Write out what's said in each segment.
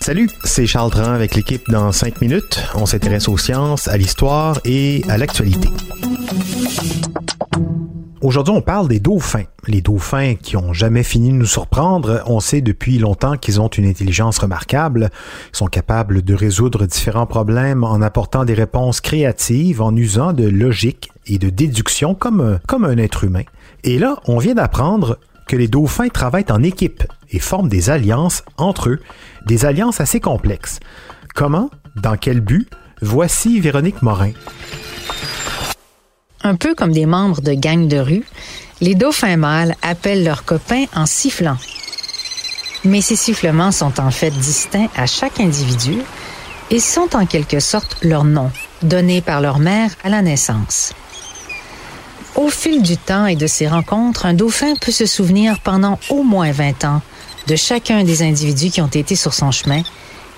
Salut, c'est Charles Dran avec l'équipe dans 5 minutes. On s'intéresse aux sciences, à l'histoire et à l'actualité. Aujourd'hui, on parle des dauphins. Les dauphins qui ont jamais fini de nous surprendre. On sait depuis longtemps qu'ils ont une intelligence remarquable. Ils sont capables de résoudre différents problèmes en apportant des réponses créatives, en usant de logique et de déduction comme, comme un être humain. Et là, on vient d'apprendre que les dauphins travaillent en équipe et forment des alliances entre eux, des alliances assez complexes. Comment? Dans quel but? Voici Véronique Morin. Un peu comme des membres de gangs de rue, les dauphins mâles appellent leurs copains en sifflant. Mais ces sifflements sont en fait distincts à chaque individu et sont en quelque sorte leur nom, donné par leur mère à la naissance. Au fil du temps et de ces rencontres, un dauphin peut se souvenir pendant au moins 20 ans de chacun des individus qui ont été sur son chemin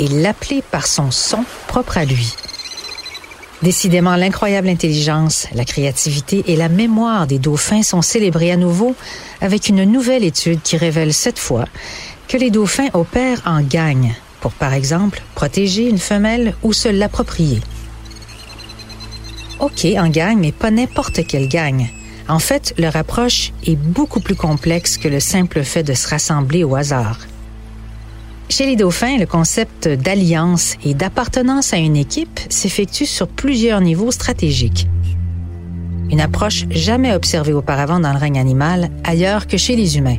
et l'appeler par son son propre à lui. Décidément, l'incroyable intelligence, la créativité et la mémoire des dauphins sont célébrés à nouveau avec une nouvelle étude qui révèle cette fois que les dauphins opèrent en gang pour, par exemple, protéger une femelle ou se l'approprier. OK, en gang, mais pas n'importe quelle gang. En fait, leur approche est beaucoup plus complexe que le simple fait de se rassembler au hasard. Chez les dauphins, le concept d'alliance et d'appartenance à une équipe s'effectue sur plusieurs niveaux stratégiques. Une approche jamais observée auparavant dans le règne animal ailleurs que chez les humains.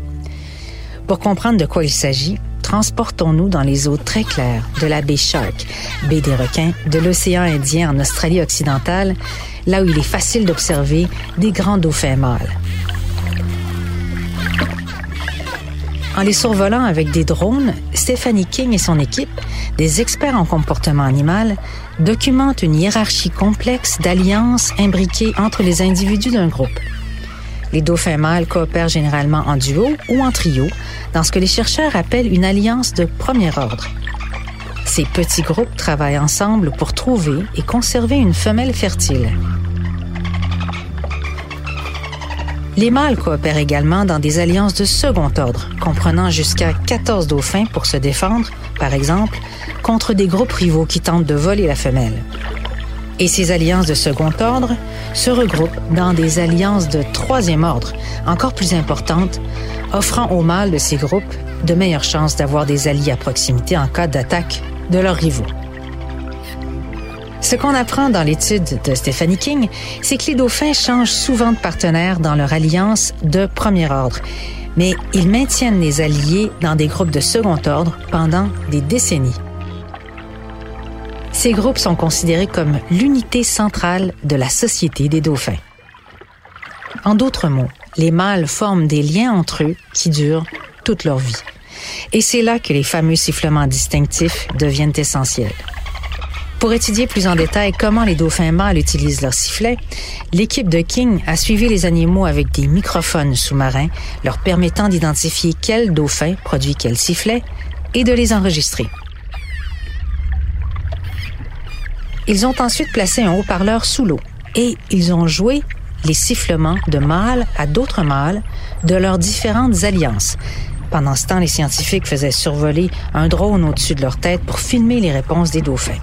Pour comprendre de quoi il s'agit, transportons-nous dans les eaux très claires de la baie Shark, baie des requins, de l'océan Indien en Australie occidentale, là où il est facile d'observer des grands dauphins mâles. En les survolant avec des drones, Stephanie King et son équipe, des experts en comportement animal, documentent une hiérarchie complexe d'alliances imbriquées entre les individus d'un groupe. Les dauphins mâles coopèrent généralement en duo ou en trio dans ce que les chercheurs appellent une alliance de premier ordre. Ces petits groupes travaillent ensemble pour trouver et conserver une femelle fertile. Les mâles coopèrent également dans des alliances de second ordre, comprenant jusqu'à 14 dauphins pour se défendre, par exemple, contre des groupes rivaux qui tentent de voler la femelle. Et ces alliances de second ordre se regroupent dans des alliances de troisième ordre, encore plus importantes, offrant aux mâles de ces groupes de meilleures chances d'avoir des alliés à proximité en cas d'attaque de leurs rivaux. Ce qu'on apprend dans l'étude de Stephanie King, c'est que les dauphins changent souvent de partenaire dans leur alliance de premier ordre, mais ils maintiennent les alliés dans des groupes de second ordre pendant des décennies. Ces groupes sont considérés comme l'unité centrale de la société des dauphins. En d'autres mots, les mâles forment des liens entre eux qui durent toute leur vie. Et c'est là que les fameux sifflements distinctifs deviennent essentiels. Pour étudier plus en détail comment les dauphins mâles utilisent leurs sifflets, l'équipe de King a suivi les animaux avec des microphones sous-marins leur permettant d'identifier quel dauphin produit quel sifflet et de les enregistrer. Ils ont ensuite placé un haut-parleur sous l'eau et ils ont joué les sifflements de mâles à d'autres mâles de leurs différentes alliances. Pendant ce temps, les scientifiques faisaient survoler un drone au-dessus de leur tête pour filmer les réponses des dauphins.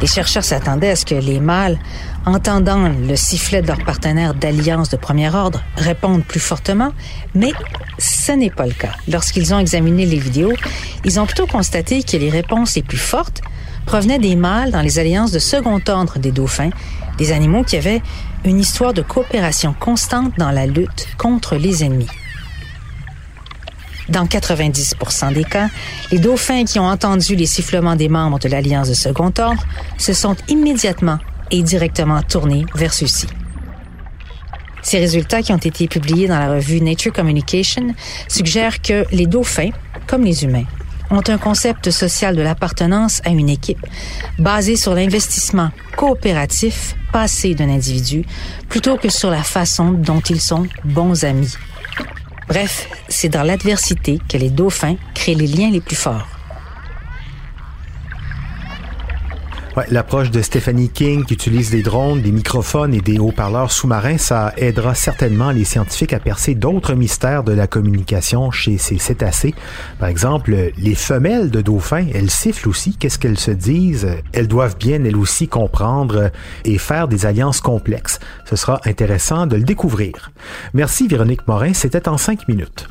Les chercheurs s'attendaient à ce que les mâles, entendant le sifflet de leur partenaire d'alliance de premier ordre, répondent plus fortement, mais ce n'est pas le cas. Lorsqu'ils ont examiné les vidéos, ils ont plutôt constaté que les réponses les plus fortes provenaient des mâles dans les alliances de second ordre des dauphins, des animaux qui avaient une histoire de coopération constante dans la lutte contre les ennemis. Dans 90% des cas, les dauphins qui ont entendu les sifflements des membres de l'Alliance de second ordre se sont immédiatement et directement tournés vers ceux-ci. Ces résultats qui ont été publiés dans la revue Nature Communication suggèrent que les dauphins, comme les humains, ont un concept social de l'appartenance à une équipe basé sur l'investissement coopératif passé d'un individu plutôt que sur la façon dont ils sont bons amis. Bref, c'est dans l'adversité que les dauphins créent les liens les plus forts. L'approche de Stephanie King qui utilise des drones, des microphones et des haut-parleurs sous-marins, ça aidera certainement les scientifiques à percer d'autres mystères de la communication chez ces cétacés. Par exemple, les femelles de dauphins, elles sifflent aussi. Qu'est-ce qu'elles se disent? Elles doivent bien, elles aussi, comprendre et faire des alliances complexes. Ce sera intéressant de le découvrir. Merci Véronique Morin, c'était en cinq minutes.